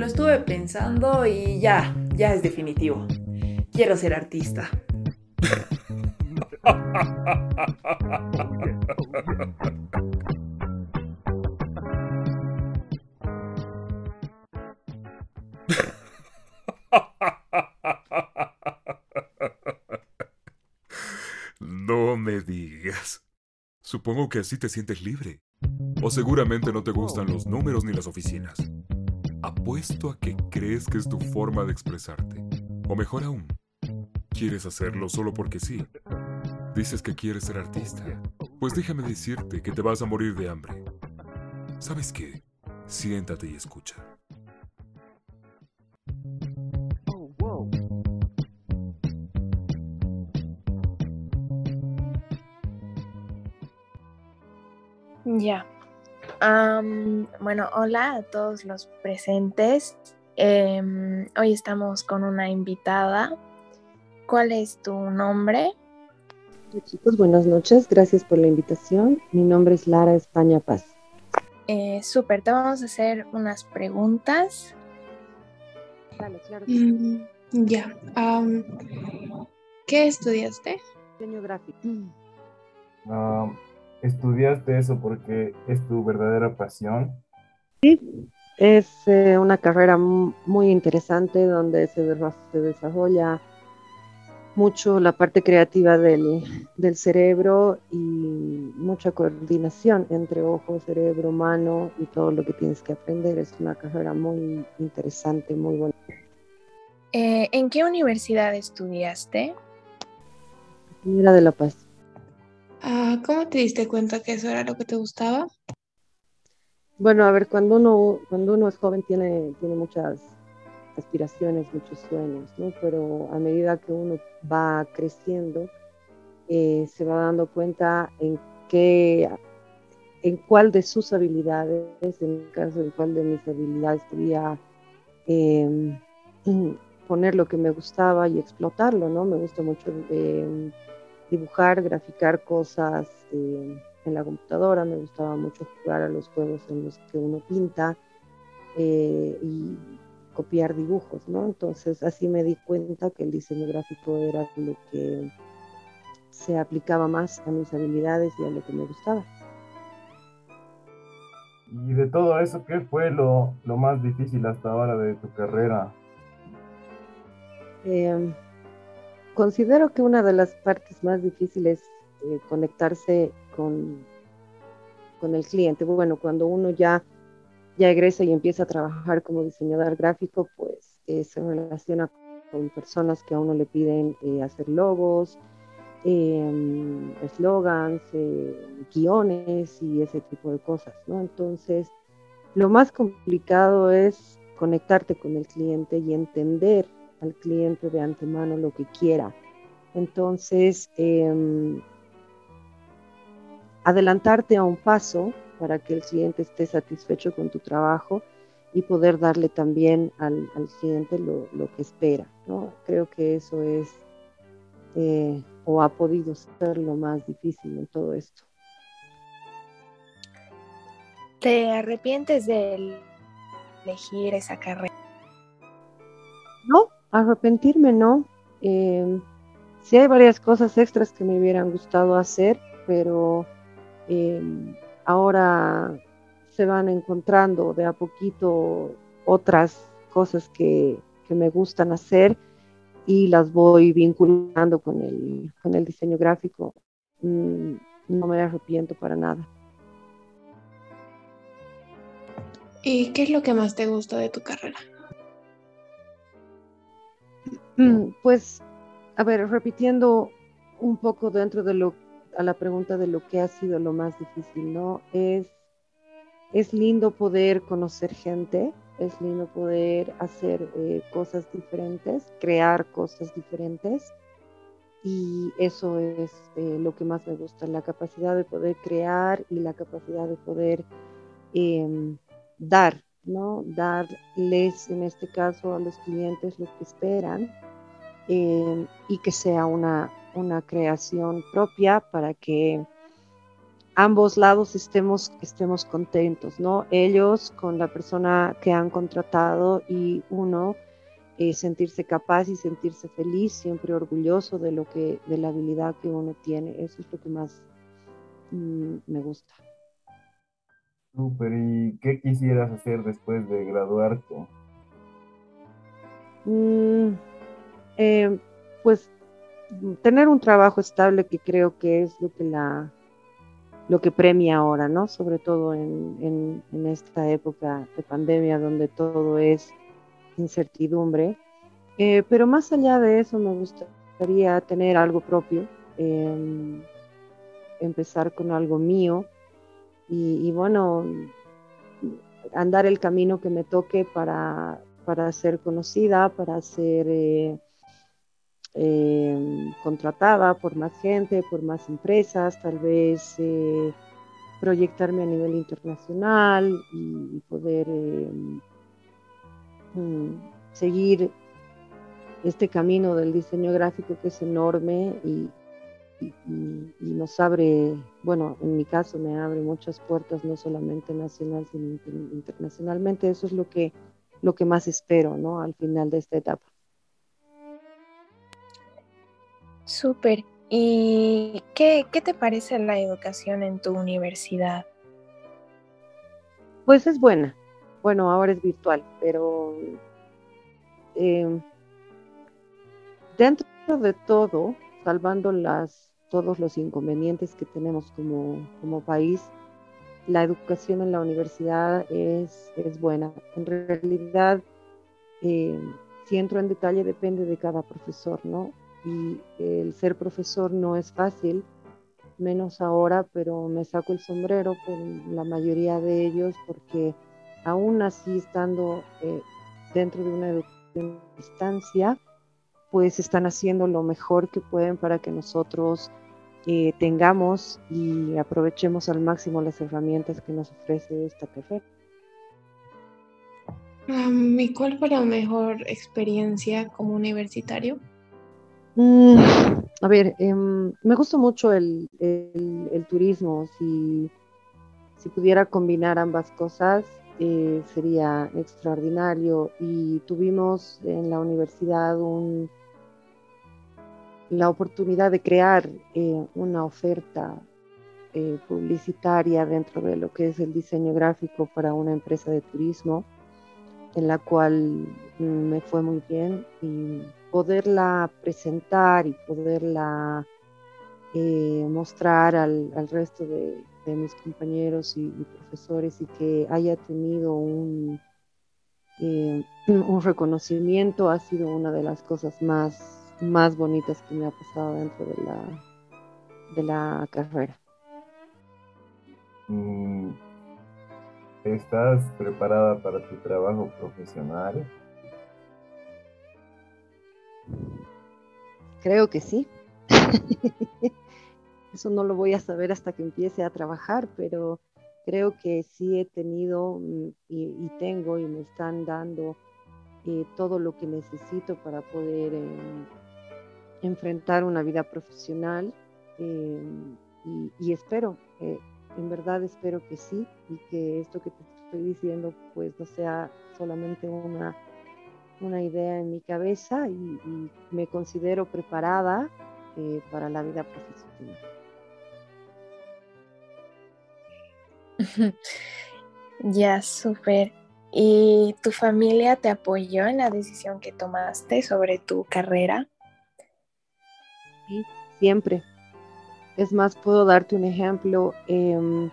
Lo estuve pensando y ya, ya es definitivo. Quiero ser artista. No me digas. Supongo que así te sientes libre. O seguramente no te gustan los números ni las oficinas. Apuesto a que crees que es tu forma de expresarte. O mejor aún, quieres hacerlo solo porque sí. Dices que quieres ser artista. Pues déjame decirte que te vas a morir de hambre. ¿Sabes qué? Siéntate y escucha. Ya. Bueno, hola a todos los presentes. Em, hoy estamos con una invitada. ¿Cuál es tu nombre? Hola chicos, buenas noches. Gracias por la invitación. Mi nombre es Lara España Paz. Eh, Súper, te vamos a hacer unas preguntas. Dale, claro. Mm, ya. ¿Qué estudiaste? Diseño gráfico estudiaste eso porque es tu verdadera pasión. Sí, es eh, una carrera muy interesante donde se, desarrolla mucho la parte creativa del, cerebro y mucha coordinación entre ojo, cerebro, mano y todo lo que tienes que aprender. Es una carrera muy interesante, muy buena. Eh, ¿En qué universidad estudiaste? Primera de La Paz. Ah, ¿Cómo te diste cuenta que eso era lo que te gustaba? Bueno, a ver, cuando uno, cuando uno es joven tiene, tiene muchas aspiraciones, muchos sueños, ¿no? Pero a medida que uno va creciendo, eh, se va dando cuenta en qué, en cuál de sus habilidades, en el caso de cuál de mis habilidades podía em, poner lo que me gustaba y explotarlo, ¿no? Me gusta mucho em, dibujar, graficar cosas eh, en la computadora, me gustaba mucho jugar a los juegos en los que uno pinta eh, y copiar dibujos, ¿no? Entonces así me di cuenta que el diseño gráfico era lo que se aplicaba más a mis habilidades y a lo que me gustaba. Y de todo eso, ¿qué fue lo, lo más difícil hasta ahora de tu carrera? Eh, considero que una de las partes más difíciles es eh, conectarse con, el cliente. Bueno, cuando uno ya, ya egresa y empieza a trabajar como diseñador gráfico, pues eh, se relaciona con personas que a uno le piden eh, hacer logos, em, eslogans, guiones y ese tipo de cosas, ¿no? Entonces, lo más complicado es conectarte con el cliente y entender al cliente de antemano lo que quiera. Entonces, em, adelantarte a un paso para que el cliente esté satisfecho con tu trabajo y poder darle también al, cliente lo, que espera. ¿no? Creo que eso es eh, o ha podido ser lo más difícil en todo esto. ¿Te arrepientes de elegir esa carrera? Arrepentirme no. Eh, sí hay varias cosas extras que me hubieran gustado hacer, pero em, ahora se van encontrando de a poquito otras cosas que, me gustan hacer y las voy vinculando con el, con el diseño gráfico. Mm, no me arrepiento para nada. ¿Y qué es lo que más te gusta de tu carrera? Mm, pues, a ver, repitiendo un poco dentro de lo, a la pregunta de lo que ha sido lo más difícil, ¿no? Es, es lindo poder conocer gente, es lindo poder hacer eh, cosas diferentes, crear cosas diferentes. Y eso es eh, lo que más me gusta, la capacidad de poder crear y la capacidad de poder em, dar, ¿no? Darles, en este caso, a los clientes lo que esperan y que sea una, una creación propia para que ambos lados estemos, estemos contentos, ¿no? Ellos con la persona que han contratado y uno eh, sentirse capaz y sentirse feliz, siempre orgulloso de lo que, de la habilidad que uno tiene. Eso es lo que más mm, me gusta. Súper, ¿y qué quisieras hacer después de graduarte? Mm, eh, pues tener un trabajo estable que creo que es lo que la lo que premia ahora, ¿no? Sobre todo en, esta época de pandemia donde todo es incertidumbre. Eh, pero más allá de eso me gustaría tener algo propio, em, empezar con algo mío y, bueno, andar el camino que me toque para, para ser conocida, para ser eh, eh, contratada por más gente, por más empresas, tal vez eh, proyectarme a nivel internacional y, poder eh, mm, seguir este camino del diseño gráfico que es enorme y, nos abre, bueno, en mi caso me abre muchas puertas, no solamente nacional, sino internacionalmente. Eso es lo que, lo que más espero, ¿no? Al final de esta etapa. Súper. ¿Y qué, te parece la educación en tu universidad? Pues es buena. Bueno, ahora es virtual, pero eh, dentro de todo, salvando las, todos los inconvenientes que tenemos como, país, la educación en la universidad es, buena. En realidad, eh, si entro en detalle, depende de cada profesor, ¿no? Y el ser profesor no es fácil, menos ahora, pero me saco el sombrero por la mayoría de ellos porque aún así estando eh, dentro de una educación a distancia, pues están haciendo lo mejor que pueden para que nosotros eh, tengamos y aprovechemos al máximo las herramientas que nos ofrece esta carrera. ¿Y cuál fue la mejor experiencia como universitario? Mm, a ver, em, me gusta mucho el, turismo. Si, pudiera combinar ambas cosas, eh, sería extraordinario. Y tuvimos en la universidad la oportunidad de crear eh, una oferta eh, publicitaria dentro de lo que es el diseño gráfico para una empresa de turismo, en la cual me fue muy bien y poderla presentar y poderla eh, mostrar al, resto de, mis compañeros y, profesores y que haya tenido un, eh, un reconocimiento ha sido una de las cosas más, más bonitas que me ha pasado dentro de la, de la carrera. Mm, ¿Estás preparada para tu trabajo profesional? Creo que sí. Eso no lo voy a saber hasta que empiece a trabajar, pero creo que sí he tenido mm, y, tengo y me están dando eh, todo lo que necesito para poder em, enfrentar una vida profesional em, y, espero, eh, en verdad espero que sí y que esto que te estoy diciendo pues no sea solamente una una idea en mi cabeza y, me considero preparada eh, para la vida profesional. Ya, súper. ¿Y tu familia te apoyó en la decisión que tomaste sobre tu carrera? Sí, siempre. Es más, puedo darte un ejemplo. Em,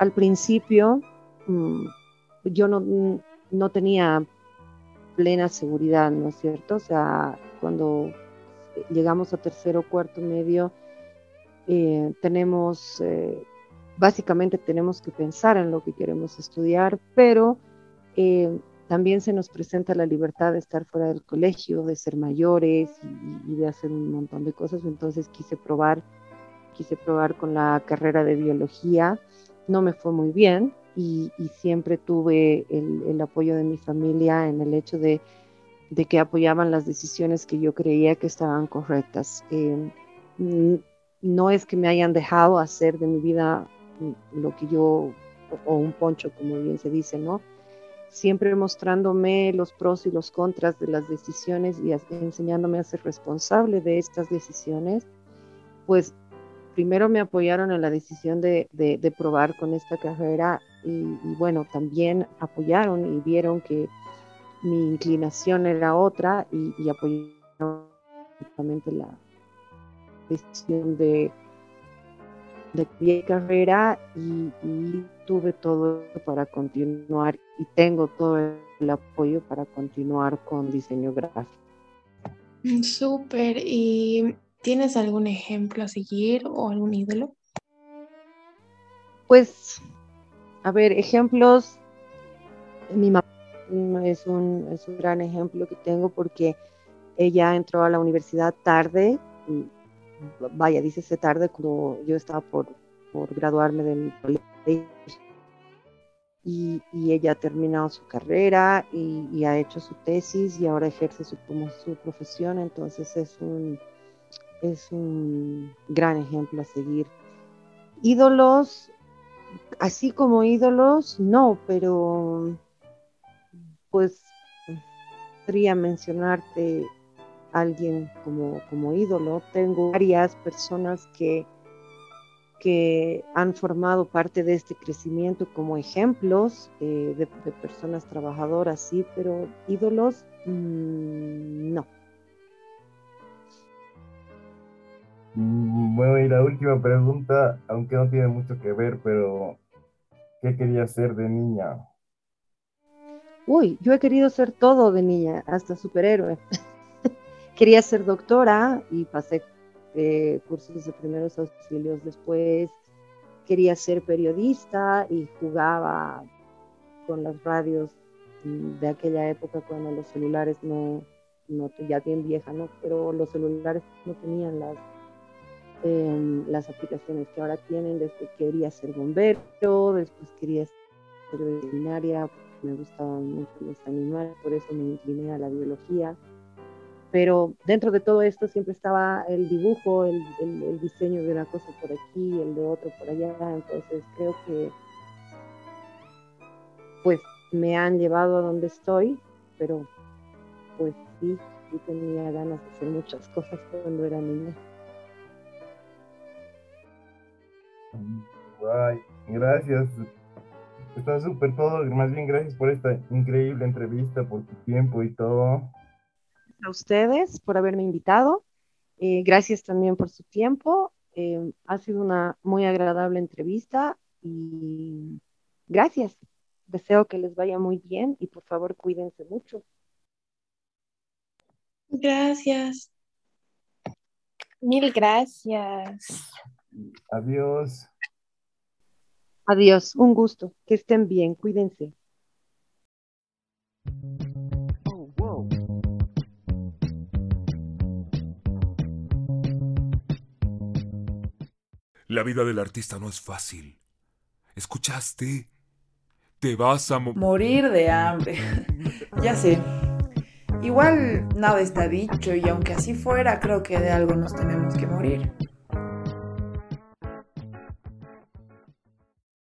al principio, mm, yo no, no tenía plena seguridad, ¿no es cierto? O sea, cuando llegamos a tercero, cuarto, medio, eh, tenemos, eh, básicamente tenemos que pensar en lo que queremos estudiar, pero eh, también se nos presenta la libertad de estar fuera del colegio, de ser mayores y, de hacer un montón de cosas. Entonces quise probar, quise probar con la carrera de biología. No me fue muy bien, y, siempre tuve el, apoyo de mi familia en el hecho de, que apoyaban las decisiones que yo creía que estaban correctas. Eh, no es que me hayan dejado hacer de mi vida lo que yo, o un poncho, como bien se dice, ¿no? Siempre mostrándome los pros y los contras de las decisiones y enseñándome a ser responsable de estas decisiones, pues primero me apoyaron en la decisión de, probar con esta carrera y, bueno, también apoyaron y vieron que mi inclinación era otra y, y apoyaron la decisión de, de mi carrera y, tuve todo para continuar y tengo todo el apoyo para continuar con diseño gráfico. Súper. ¿Y tienes algún ejemplo a seguir o algún ídolo? Pues, a ver, ejemplos. Mi mamá es un, es un gran ejemplo que tengo porque ella entró a la universidad tarde vaya, dícese tarde, cuando yo estaba por, por graduarme de mi colegio. Y, y, ella ha terminado su carrera y, ha hecho su tesis y ahora ejerce su, como su profesión, entonces es un, es un gran ejemplo a seguir. Ídolos, así como ídolos, no, pero pues podría mencionarte alguien como, como ídolo. Tengo varias personas que, que han formado parte de este crecimiento como ejemplos eh, de, personas trabajadoras, sí, pero ídolos, mm, no. Bueno, y la última pregunta, aunque no tiene mucho que ver, pero ¿qué quería ser de niña? Uy, yo he querido ser todo de niña, hasta superhéroe. Quería ser doctora y pasé eh, cursos de primeros auxilios después. Quería ser periodista y jugaba con las radios de aquella época cuando los celulares no, no ya bien vieja, ¿no? Pero los celulares no tenían las, em, las aplicaciones que ahora tienen. Después quería ser bombero, después quería ser veterinaria, me gustaban mucho los animales, por eso me incliné a la biología pero dentro de todo esto siempre estaba el dibujo, el, el, diseño de una cosa por aquí, el de otro por allá, entonces creo que pues me han llevado a donde estoy, pero pues sí, sí tenía ganas de hacer muchas cosas cuando era niña. Guay, gracias. Está súper todo, más bien gracias por esta increíble entrevista, por tu tiempo y todo a ustedes por haberme invitado. Eh, gracias también por su tiempo. Eh, ha sido una muy agradable entrevista y gracias. Deseo que les vaya muy bien y por favor cuídense mucho. Gracias. Mil gracias. Adiós. Adiós, un gusto. Que estén bien, cuídense. La vida del artista no es fácil. ¿Escuchaste? Te vas a morir de hambre. ya sé. Igual nada está dicho y aunque así fuera, creo que de algo nos tenemos que morir.